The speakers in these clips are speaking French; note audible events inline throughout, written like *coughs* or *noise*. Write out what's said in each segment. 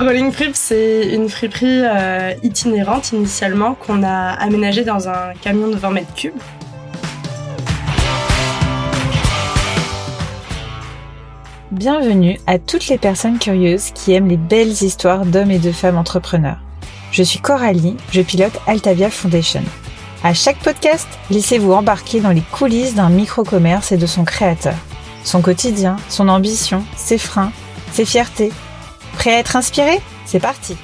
Rolling Frip, c'est une friperie euh, itinérante initialement qu'on a aménagée dans un camion de 20 mètres cubes. Bienvenue à toutes les personnes curieuses qui aiment les belles histoires d'hommes et de femmes entrepreneurs. Je suis Coralie, je pilote Altavia Foundation. À chaque podcast, laissez-vous embarquer dans les coulisses d'un micro-commerce et de son créateur. Son quotidien, son ambition, ses freins, ses fiertés. Prêt à être inspiré C'est parti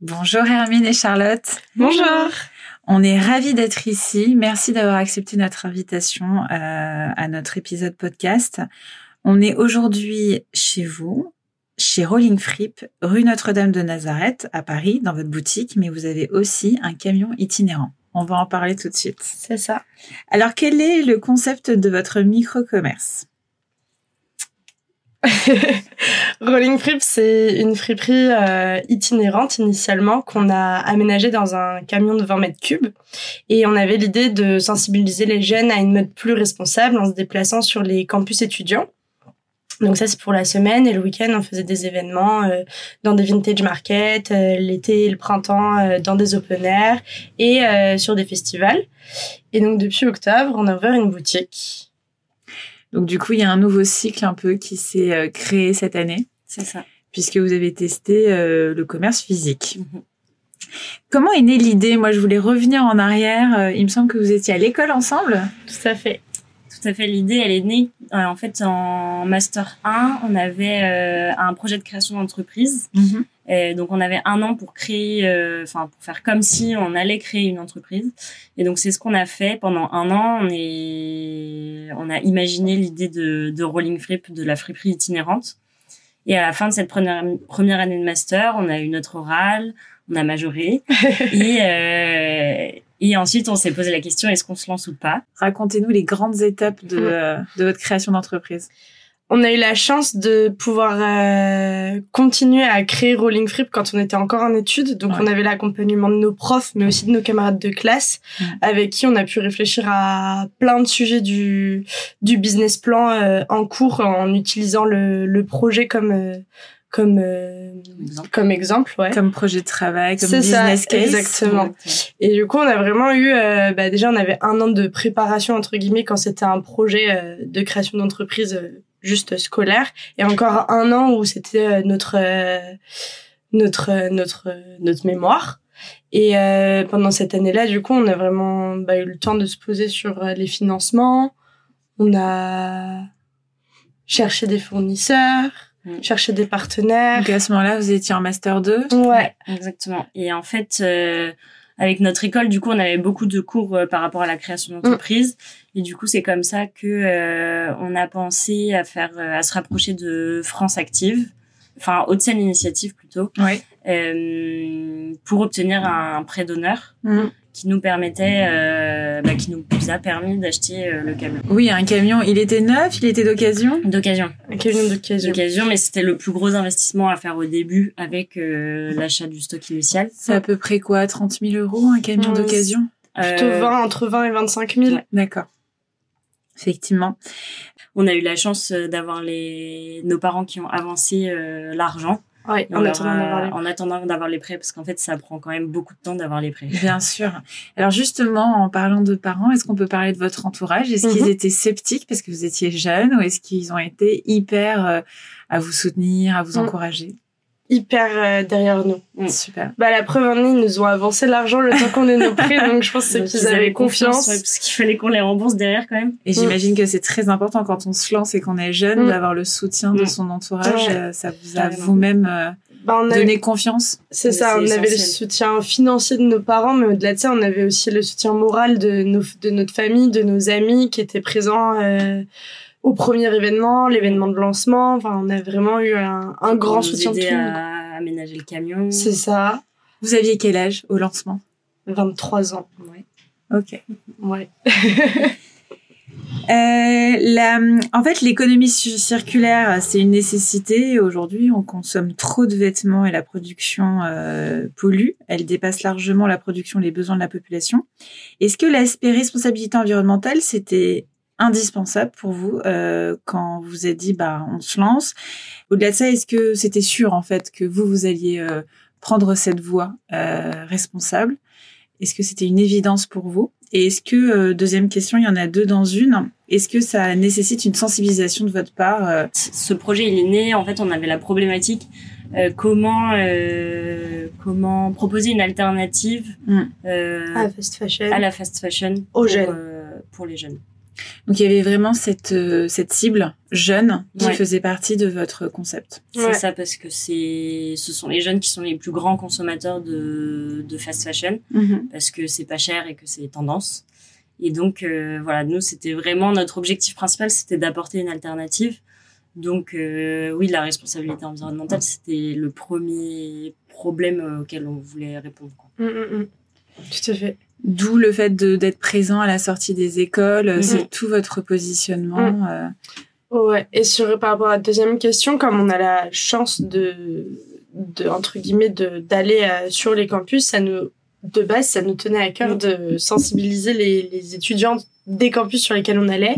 Bonjour Hermine et Charlotte. Bonjour. On est ravis d'être ici. Merci d'avoir accepté notre invitation euh, à notre épisode podcast. On est aujourd'hui chez vous, chez Rolling Frip, rue Notre-Dame de Nazareth, à Paris, dans votre boutique, mais vous avez aussi un camion itinérant. On va en parler tout de suite. C'est ça. Alors, quel est le concept de votre micro-commerce? *laughs* Rolling Frip, c'est une friperie euh, itinérante initialement qu'on a aménagée dans un camion de 20 mètres cubes. Et on avait l'idée de sensibiliser les jeunes à une mode plus responsable en se déplaçant sur les campus étudiants. Donc ça c'est pour la semaine et le week-end on faisait des événements euh, dans des vintage markets, euh, l'été et le printemps euh, dans des open air et sur des festivals. Et donc depuis octobre on a ouvert une boutique. Donc du coup il y a un nouveau cycle un peu qui s'est créé cette année. C'est ça. Puisque vous avez testé le commerce physique. Mhm. Comment est née l'idée? Moi, je voulais revenir en arrière. Il me semble que vous étiez à l'école ensemble. Tout à fait tout à fait. L'idée, elle est née. Euh, en fait, en master 1, on avait euh, un projet de création d'entreprise. Mhm. Et donc, on avait un an pour créer, euh, enfin, pour faire comme si on allait créer une entreprise. Et donc, c'est ce qu'on a fait pendant un an. On est, on a imaginé l'idée de, de Rolling Flip, de la friperie itinérante. Et à la fin de cette première, première année de master, on a eu notre oral, on a majoré. *laughs* et, euh, et ensuite, on s'est posé la question, est-ce qu'on se lance ou pas? Racontez-nous les grandes étapes de, euh, de votre création d'entreprise. On a eu la chance de pouvoir euh, continuer à créer Rolling Frip quand on était encore en études. Donc, on avait l'accompagnement de nos profs, mais aussi de nos camarades de classe, avec qui on a pu réfléchir à plein de sujets du, du business plan euh, en cours en utilisant le, le projet comme comme euh, comme exemple ouais. Comme projet de travail comme business case. exactement. Et du coup on a vraiment eu euh, bah déjà on avait un an de préparation entre guillemets quand c'était un projet euh, de création d'entreprise juste scolaire. Et encore un an où c'était notre notre notre notre mémoire. Et pendant cette année-là du coup on a vraiment bah, eu le temps de se poser sur les financements. On a cherché des fournisseurs Mm. chercher des partenaires. Donc à ce moment-là, vous étiez en master 2 Ouais, exactement. Et en fait, euh, avec notre école, du coup, on avait beaucoup de cours euh, par rapport à la création d'entreprise. Mm. Et du coup, c'est comme ça que euh, on a pensé à faire, à se rapprocher de France Active, enfin Haute-Seine Initiative plutôt, ouais. pour obtenir un prêt d'honneur. Mm qui nous permettait, euh, bah, qui nous a permis d'acheter euh, le camion. Oui, un camion. Il était neuf, il était d'occasion? D'occasion. Un camion d'occasion. D'occasion, mais c'était le plus gros investissement à faire au début avec euh, l'achat du stock initial. C'est à peu près quoi, 30 000 euros un camion d'occasion? Plutôt 20, entre 20 et 25 000. D'accord. Effectivement. On a eu la chance d'avoir les nos parents qui ont avancé l'argent Ouais, en, attendant d'avoir les... en attendant d'avoir les prêts, parce qu'en fait, ça prend quand même beaucoup de temps d'avoir les prêts. Bien sûr. Alors justement, en parlant de parents, est-ce qu'on peut parler de votre entourage? Est-ce qu'ils mhm. étaient sceptiques parce que vous étiez jeune ou est-ce qu'ils ont été hyper euh, à vous soutenir, à vous mhm. encourager? Hyper euh, derrière nous. Mm. Super. Bah la preuve en est, ils nous ont avancé l'argent le temps qu'on ait nos prêts, donc je pense *laughs* qu'ils avaient confiance. parce qu'il fallait qu'on les rembourse derrière quand même. Et j'imagine que c'est très important quand on se lance et qu'on est jeune mm. d'avoir le soutien de mm. son entourage. Euh, ça vous a vous-même euh, bah, donné confiance. C'est ça, on avait le soutien financier de nos parents, mais au-delà de ça, on avait aussi le soutien moral de, nos, de notre famille, de nos amis qui étaient présents au premier événement, l'événement de lancement. Enfin, on a vraiment eu un, un grand soutien de tout à aménager le camion. C'est ça. Vous aviez quel âge au lancement? 23 ans. Ouais. Ok. Ouais. *laughs* Euh, la, en fait, l'économie circulaire, c'est une nécessité. Aujourd'hui, on consomme trop de vêtements et la production euh, pollue. Elle dépasse largement la production et les besoins de la population. Est-ce que l'aspect responsabilité environnementale, c'était indispensable pour vous euh, quand vous êtes dit, bah, on se lance Au-delà de ça, est-ce que c'était sûr, en fait, que vous, vous alliez euh, prendre cette voie euh, responsable? Est-ce que c'était une évidence pour vous? Et est-ce que, euh, deuxième question, il y en a deux dans une, est-ce que ça nécessite une sensibilisation de votre part euh? Ce projet, il est né, en fait, on avait la problématique euh, comment euh, comment proposer une alternative mm. euh, à la fast fashion, à la fast fashion aux pour, jeunes. pour les jeunes. Donc il y avait vraiment cette cette cible jeune qui ouais. faisait partie de votre concept. C'est ouais. ça parce que c'est ce sont les jeunes qui sont les plus grands consommateurs de de fast fashion mm -hmm. parce que c'est pas cher et que c'est tendance. Et donc euh, voilà, nous c'était vraiment notre objectif principal, c'était d'apporter une alternative. Donc euh, oui, la responsabilité environnementale, c'était le premier problème auquel on voulait répondre. Mmh, mmh, Tout à fait. D'où le fait d'être présent à la sortie des écoles, mmh. c'est tout votre positionnement. Euh... Ouais. Et sur par rapport à la deuxième question, comme on a la chance de, de entre guillemets, d'aller euh, sur les campus, ça nous de base, ça nous tenait à cœur de sensibiliser les, les étudiants des campus sur lesquels on allait.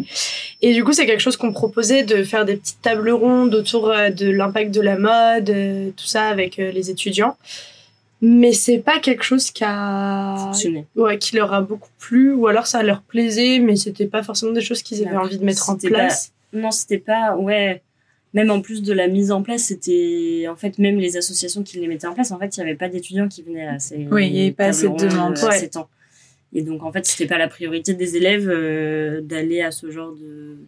Et du coup, c'est quelque chose qu'on proposait de faire des petites tables rondes autour de l'impact de la mode, tout ça avec les étudiants. Mais c'est pas quelque chose qui a Fonctionné. ouais, qui leur a beaucoup plu ou alors ça leur plaisait mais c'était pas forcément des choses qu'ils avaient envie de mettre en place. Pas... Non, c'était pas ouais, même en plus de la mise en place, c'était en fait même les associations qui les mettaient en place, en fait, il y avait pas d'étudiants qui venaient à ces Oui, il y avait pas assez de demandes euh, ouais. temps. Et donc, en fait, c'était pas la priorité des élèves euh, d'aller à ce genre de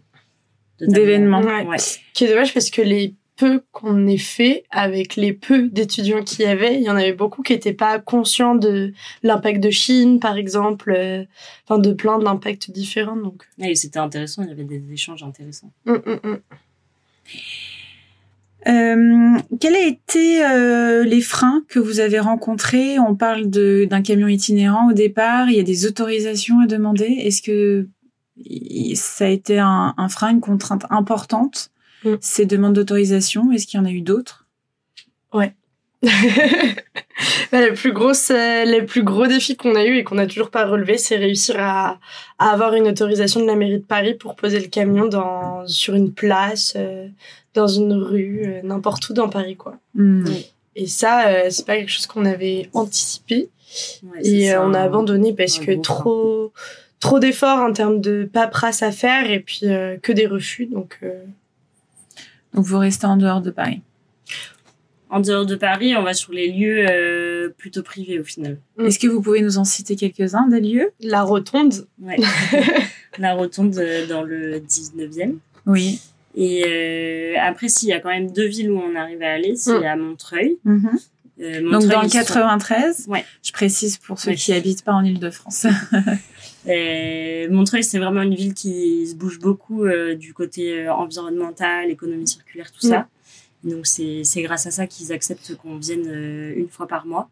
d'événements. Ouais. ouais. Qui est dommage parce que les peu qu'on ait fait avec les peu d'étudiants qu'il y avait, il y en avait beaucoup qui n'étaient pas conscients de l'impact de Chine, par exemple, euh, enfin de plein d'impacts différents. Donc. Et c'était intéressant, il y avait des échanges intéressants. Mm, mm, mm. Euh, quels ont été euh, les freins que vous avez rencontrés? On parle d'un camion itinérant au départ, il y a des autorisations à demander. Est-ce que ça a été un, un, frein, une contrainte importante, mm. ces demandes d'autorisation Est-ce qu'il y en a eu d'autres? Ouais. *laughs* les plus grosses, les plus gros défis qu'on a eu et qu'on n'a toujours pas relevé, c'est réussir à, à, avoir une autorisation de la mairie de Paris pour poser le camion dans sur une place, euh, dans une rue, euh, n'importe où dans Paris, quoi. Mm. Et ça, euh, c'est pas quelque chose qu'on avait anticipé Ouais, et ça, on a abandonné parce que trop, trop d'efforts en termes de paperasse à faire et puis euh, que des refus, donc. Donc vous restez en dehors de Paris. En dehors de Paris, on va sur les lieux euh, plutôt privés au final. Mm. Est-ce que vous pouvez nous en citer quelques-uns des lieux? La rotonde. Ouais. la rotonde euh, dans le 19e. Oui. Et euh, après, s'il y a quand même deux villes où on arrive à aller, c'est Mm. à Montreuil. Mhm. Euh, Donc Montreuil, dans le ils sont- 93, Ouais. je précise pour ceux Ouais. qui habitent pas en Ile-de-France. *laughs* Euh, Montreuil, c'est vraiment une ville qui se bouge beaucoup euh, du côté euh, environnemental, économie circulaire, tout ça. Donc c'est c'est grâce à ça qu'ils acceptent qu'on vienne euh, une fois par mois.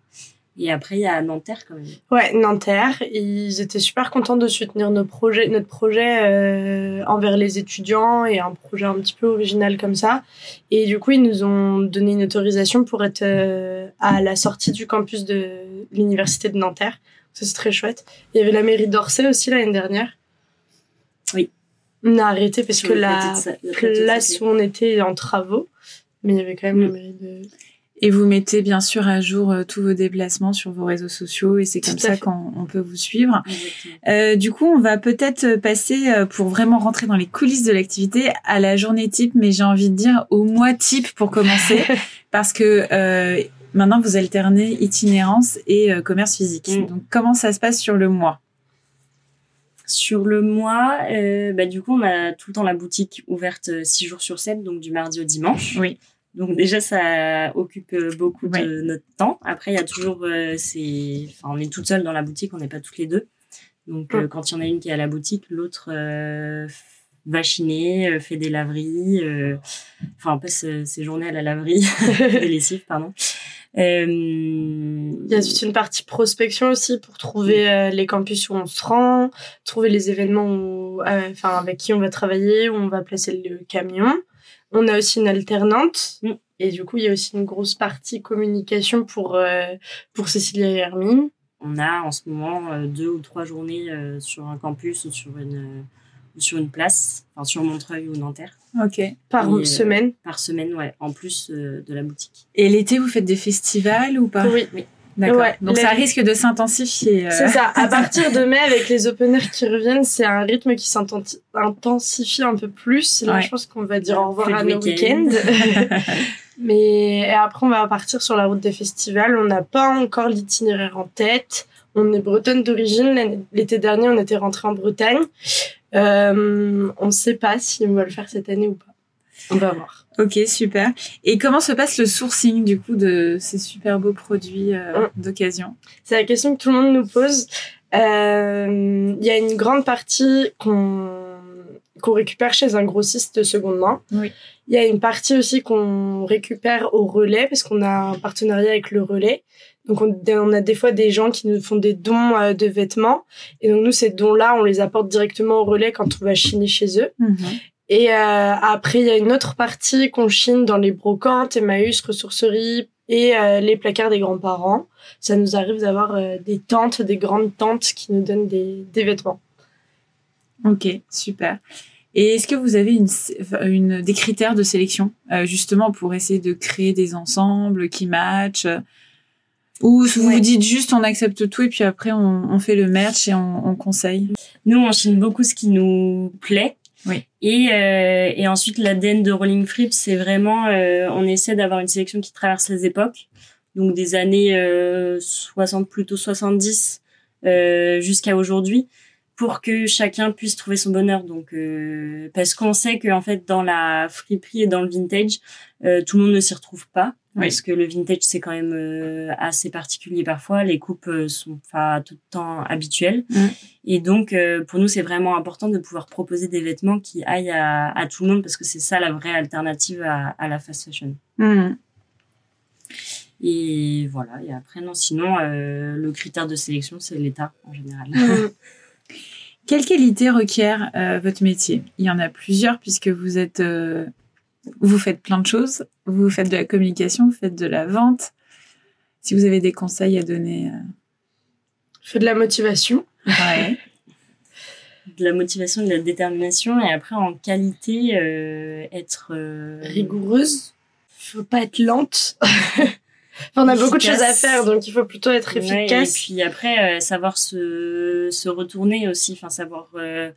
Et après, il y a Nanterre quand même. Ouais, Nanterre. Ils étaient super contents de soutenir nos projets, notre projet euh, envers les étudiants et un projet un petit peu original comme ça. Et du coup, ils nous ont donné une autorisation pour être euh, à la sortie du campus de l'université de Nanterre. Ça, c'est très chouette. Il y avait la mairie d'Orsay aussi l'année dernière. Oui. On a arrêté parce que la place où on était est en travaux. Mais il y avait quand même la Mm. mairie de... Et vous mettez bien sûr à jour euh, tous vos déplacements sur vos réseaux sociaux et c'est comme ça qu'on on peut vous suivre. Euh, du coup, on va peut-être passer euh, pour vraiment rentrer dans les coulisses de l'activité à la journée type, mais j'ai envie de dire au mois type pour commencer, *laughs* parce que maintenant vous alternez itinérance et euh, commerce physique. Mm. Donc comment ça se passe sur le mois? Sur le mois, euh, bah, du coup, on a tout le temps la boutique ouverte 6 jours sur 7, donc du mardi au dimanche. Oui. Donc déjà, ça occupe euh, beaucoup Ouais. de notre temps. Après, il y a toujours, euh, c'est, enfin, on est toute seule dans la boutique, on n'est pas toutes les deux. Donc, euh, Mm. quand il y en a une qui est à la boutique, l'autre euh, va chiner, euh, fait des laveries, euh, enfin, on passe euh, ses journées à la laverie, *laughs* des lessives, pardon. Euh, il y a toute une partie prospection aussi pour trouver euh, les campus où on se rend, trouver les événements où, euh, enfin, avec qui on va travailler, où on va placer le camion. On a aussi une alternante. Mm. Et du coup, il y a aussi une grosse partie communication pour, euh, pour Cécilia et Hermine. On a en ce moment euh, deux ou trois journées euh, sur un campus ou sur une, sur une place, enfin sur Montreuil ou Nanterre, Ok. Par Et, euh, semaine. par semaine, ouais, en plus euh, de la boutique. Et l'été, vous faites des festivals ou pas? Oui. D'accord. Ouais, Donc les- ça risque de s'intensifier. euh. C'est ça. À *laughs* partir de mai, avec les open air qui reviennent, c'est un rythme qui s'intensifie un peu plus. Là, Ouais. je pense qu'on va dire au revoir Plus à nos week-ends. *laughs* Mais et après, on va partir sur la route des festivals. On n'a pas encore l'itinéraire en tête. On est bretonne d'origine. L'année- L'été dernier, on était rentré en Bretagne. Euh, on ne sait pas si on va le faire cette année ou pas. On va voir. Ok, super. Et comment se passe le sourcing du coup de ces super beaux produits euh, d'occasion? C'est la question que tout le monde nous pose. Euh, Il y a une grande partie qu'on qu'on récupère chez un grossiste de seconde main. Oui. Il y a une partie aussi qu'on récupère au relais parce qu'on a un partenariat avec le relais. Donc on, on a des fois des gens qui nous font des dons euh, de vêtements et donc nous ces dons-là on les apporte directement au relais quand on va chiner chez eux. Et euh, après, il y a une autre partie qu'on chine dans les brocantes, Emmaüs, ressourceries et euh, les placards des grands-parents. Ça nous arrive d'avoir des tantes, des grandes tantes qui nous donnent des, des vêtements. Ok, super. Et est-ce que vous avez une, une, des critères de sélection, justement, pour essayer de créer des ensembles qui matchent Ou vous Ouais. vous dites juste on accepte tout et puis après on, on fait le merch et on, on conseille Nous, on chine beaucoup ce qui nous plaît. Oui. Et, euh, et ensuite, l'ADN de Rolling Frips, c'est vraiment, euh, on essaie d'avoir une sélection qui traverse les époques. Donc des années euh, 60, plutôt 70 euh, jusqu'à aujourd'hui, pour que chacun puisse trouver son bonheur. Donc euh, parce qu'on sait que en fait dans la friperie et dans le vintage, euh, tout le monde ne s'y retrouve pas. Oui. Parce que le vintage c'est quand même euh, assez particulier parfois. Les coupes euh, sont pas tout le temps habituelles. Mm. Et donc euh, pour nous c'est vraiment important de pouvoir proposer des vêtements qui aillent à, à tout le monde parce que c'est ça la vraie alternative à, à la fast fashion. Mhm. Et voilà. Et après non sinon euh, le critère de sélection c'est l'état en général. Quelle qualité requiert votre métier? Il y en a plusieurs puisque vous êtes, vous faites plein de choses. Vous faites de la communication, vous faites de la vente. Si vous avez des conseils à donner, euh, Je fais de la motivation. ouais. *laughs* de la motivation, de la détermination et après en qualité euh, être euh, Rigoureuse. Faut pas être lente. *laughs* Enfin, on a beaucoup de choses à faire, donc il faut plutôt être Ouais, efficace. et puis après, euh, savoir se, se retourner aussi, enfin savoir, euh,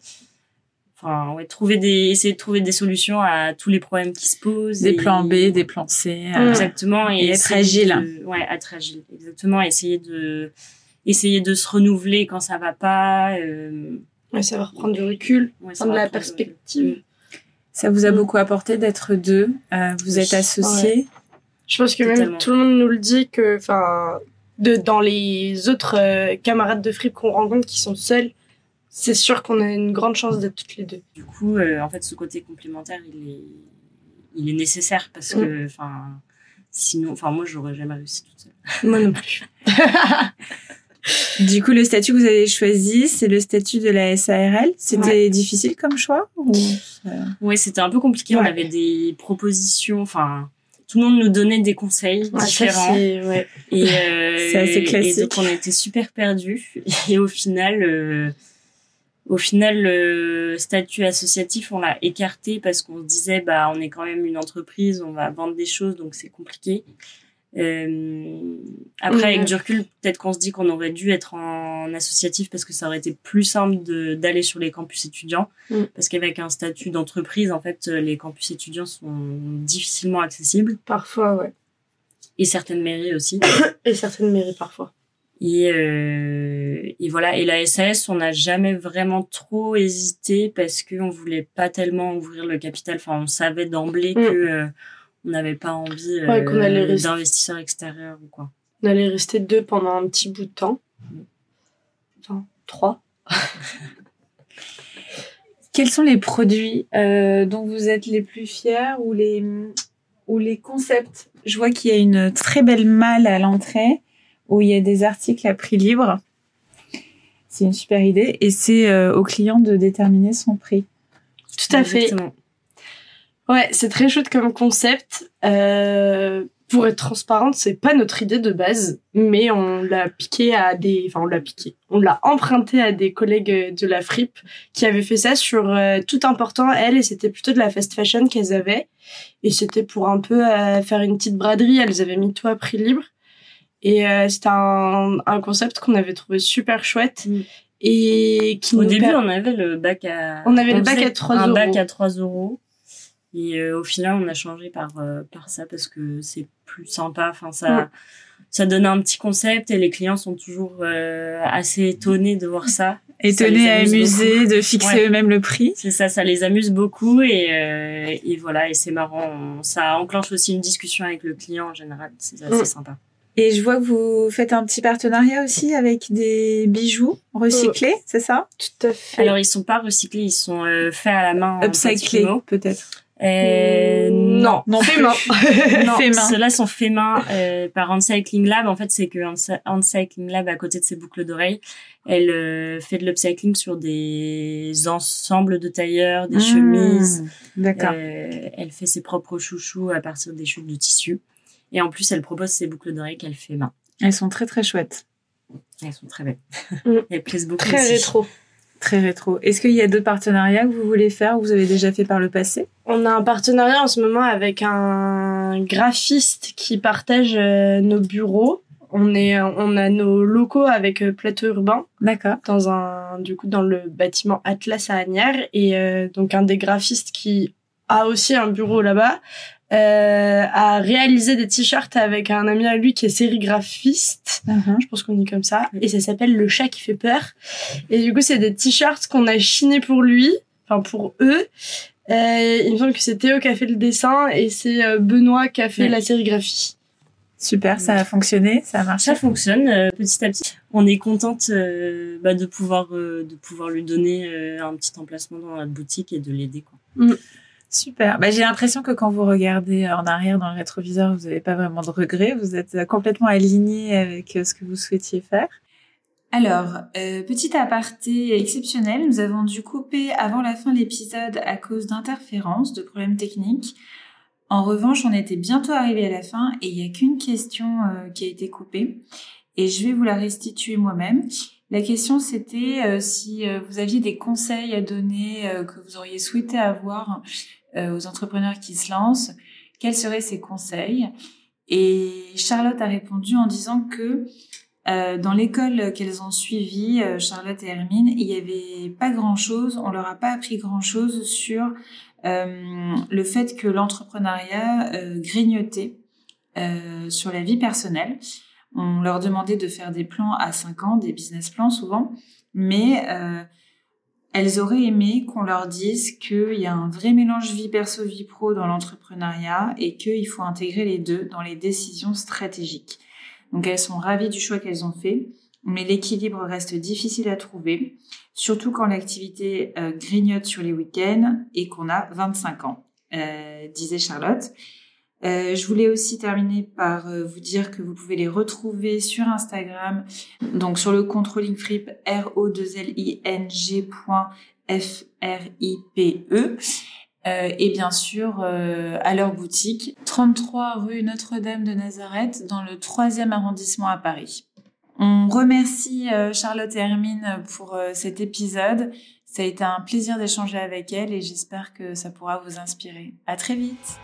enfin ouais, trouver des, essayer de trouver des solutions à tous les problèmes qui se posent. Des et- plans B, des plans C. euh, Mm. Exactement. Et, Et être agile. de- ouais, être agile. Exactement. Essayer de, essayer de se renouveler quand ça va pas. Euh, Ouais, savoir prendre du recul, ouais, prendre de la perspective. Ça vous a Mm. beaucoup apporté d'être deux. Euh, vous êtes associés. Je pense que même tout le monde nous le dit que, enfin, de dans les autres euh, camarades de frip qu'on rencontre qui sont seuls, c'est sûr qu'on a une grande chance d'être toutes les deux. Du coup, euh, en fait, ce côté complémentaire, il est, il est nécessaire parce Mm. que, enfin, sinon, enfin, moi, j'aurais jamais réussi toute seule. *laughs* Moi non plus. *laughs* Du coup, le statut que vous avez choisi, c'est le statut de la SARL. C'était difficile comme choix ou... Ouais, c'était un peu compliqué. On avait des propositions, enfin, tout le monde nous donnait des conseils Ouais, ça, différents. c'est, ouais. Et, euh, *laughs* C'est assez classique. Et donc on était super perdus. Et au final, euh, au final, le statut associatif, on l'a écarté parce qu'on se disait, bah, on est quand même une entreprise, on va vendre des choses, donc c'est compliqué. Euh, après, avec du recul, peut-être qu'on se dit qu'on aurait dû être en associatif parce que ça aurait été plus simple d'aller sur les campus étudiants. Mhm. Parce qu'avec un statut d'entreprise, en fait, les campus étudiants sont difficilement accessibles. Parfois, ouais. Et certaines mairies aussi. *coughs* Et certaines mairies parfois. Et, euh, et voilà. Et la SAS, on n'a jamais vraiment trop hésité parce qu'on voulait pas tellement ouvrir le capital. Enfin, on savait d'emblée Mm. que euh, on n'avait pas envie euh, Ouais, qu'on allait rester- d'investisseurs extérieurs ou quoi. On allait rester deux pendant un petit bout de temps. Enfin, trois. *laughs* Quels sont les produits euh, dont vous êtes les plus fiers ou les, ou les concepts? Je vois qu'il y a une très belle malle à l'entrée où il y a des articles à prix libre. C'est une super idée et c'est euh, au client de déterminer son prix. Tout à fait. Ouais, c'est très chouette comme concept. Euh, pour être transparente, c'est pas notre idée de base, mais on l'a piqué à des, enfin on l'a piqué, on l'a emprunté à des collègues de la fripe qui avaient fait ça sur euh, tout important elles et c'était plutôt de la fast fashion qu'elles avaient et c'était pour un peu euh, faire une petite braderie. Elles avaient mis tout à prix libre et euh, c'était un, un, concept qu'on avait trouvé super chouette. Mm. Et qui au début, on avait le bac à. On avait le bac à 3 euros. Un bac à 3 euros. Et euh, au final, on a changé par euh, par ça parce que c'est plus sympa. Enfin, ça ça donne un petit concept et les clients sont toujours euh, assez étonnés de voir ça. *laughs* Étonnés, amusés, de fixer eux-mêmes le prix. C'est ça, ça les amuse beaucoup et et voilà et c'est marrant. Ça enclenche aussi une discussion avec le client en général. C'est assez mm. sympa. Et je vois que vous faites un petit partenariat aussi avec des bijoux recyclés, c'est ça? Tout à fait. Alors ils sont pas recyclés, ils sont faits à la main. Upcyclés peut-être. Euh, non, non, fait main. *laughs* non, ceux-là sont faits main euh, par Uncycling Lab. En fait, c'est que Uncycling Lab, à côté de ses boucles d'oreilles, elle euh, fait de l'upcycling sur des ensembles de tailleurs, des mmh, chemises. D'accord. Euh, elle fait ses propres chouchous à partir des chutes de tissu. Et en plus, elle propose ses boucles d'oreilles qu'elle fait main. Elles sont très très chouettes. Elles sont très belles. *laughs* Mmh. Elles plaisent beaucoup. Très rétro. Très rétro. Est-ce qu'il y a d'autres partenariats que vous voulez faire ou vous avez déjà fait par le passé? On a un partenariat en ce moment avec un graphiste qui partage euh, nos bureaux. On est, on a nos locaux avec euh, Plateau Urbain. D'accord. Dans un, du coup, dans le bâtiment Atlas à Agnières. Et euh, donc, un des graphistes qui a aussi un bureau là-bas euh, a réalisé des t-shirts avec un ami à lui qui est sérigraphiste. Uh-huh. Je pense qu'on dit comme ça. Et ça s'appelle Le chat qui fait peur. Et du coup, c'est des t-shirts qu'on a chinés pour lui, enfin pour eux. Euh, il me semble que c'est Théo qui a fait le dessin et c'est euh, Benoît qui a fait la sérigraphie. Super, ça a fonctionné, ça a marché. Ça fonctionne euh, petit à petit. On est contente euh, bah, de pouvoir de pouvoir lui donner un petit emplacement dans notre boutique et de l'aider quoi. Mm. Super. Bah, j'ai l'impression que quand vous regardez en arrière dans le rétroviseur, vous n'avez pas vraiment de regrets. Vous êtes complètement aligné avec euh, ce que vous souhaitiez faire. Alors, euh, petit aparté exceptionnel, nous avons dû couper avant la fin de l'épisode à cause d'interférences, de problèmes techniques. En revanche, on était bientôt arrivé à la fin et il n'y a qu'une question euh, qui a été coupée et je vais vous la restituer moi-même. La question c'était si vous aviez des conseils à donner que vous auriez souhaité avoir euh, aux entrepreneurs qui se lancent, quels seraient ses conseils? Et Charlotte a répondu en disant que euh, dans l'école qu'elles ont suivie, euh, Charlotte et Hermine, il n'y avait pas grand-chose, on leur a pas appris grand-chose sur euh, le fait que l'entrepreneuriat grignotait sur la vie personnelle. On leur demandait de faire des plans à 5 ans, des business plans souvent, mais elles auraient aimé qu'on leur dise qu'il y a un vrai mélange vie perso, vie pro dans l'entrepreneuriat et qu'il faut intégrer les deux dans les décisions stratégiques. Donc elles sont ravies du choix qu'elles ont fait, mais l'équilibre reste difficile à trouver, surtout quand l'activité euh, grignote sur les week-ends et qu'on a 25 ans, euh, disait Charlotte. Euh, je voulais aussi terminer par euh, vous dire que vous pouvez les retrouver sur Instagram, donc sur le controlling frip r o 2 l i n g f r i p e euh, et bien sûr à leur boutique 33 rue Notre-Dame de Nazareth dans le 3e arrondissement à Paris. On remercie Charlotte et Hermine pour cet épisode. Ça a été un plaisir d'échanger avec elles et j'espère que ça pourra vous inspirer. À très vite.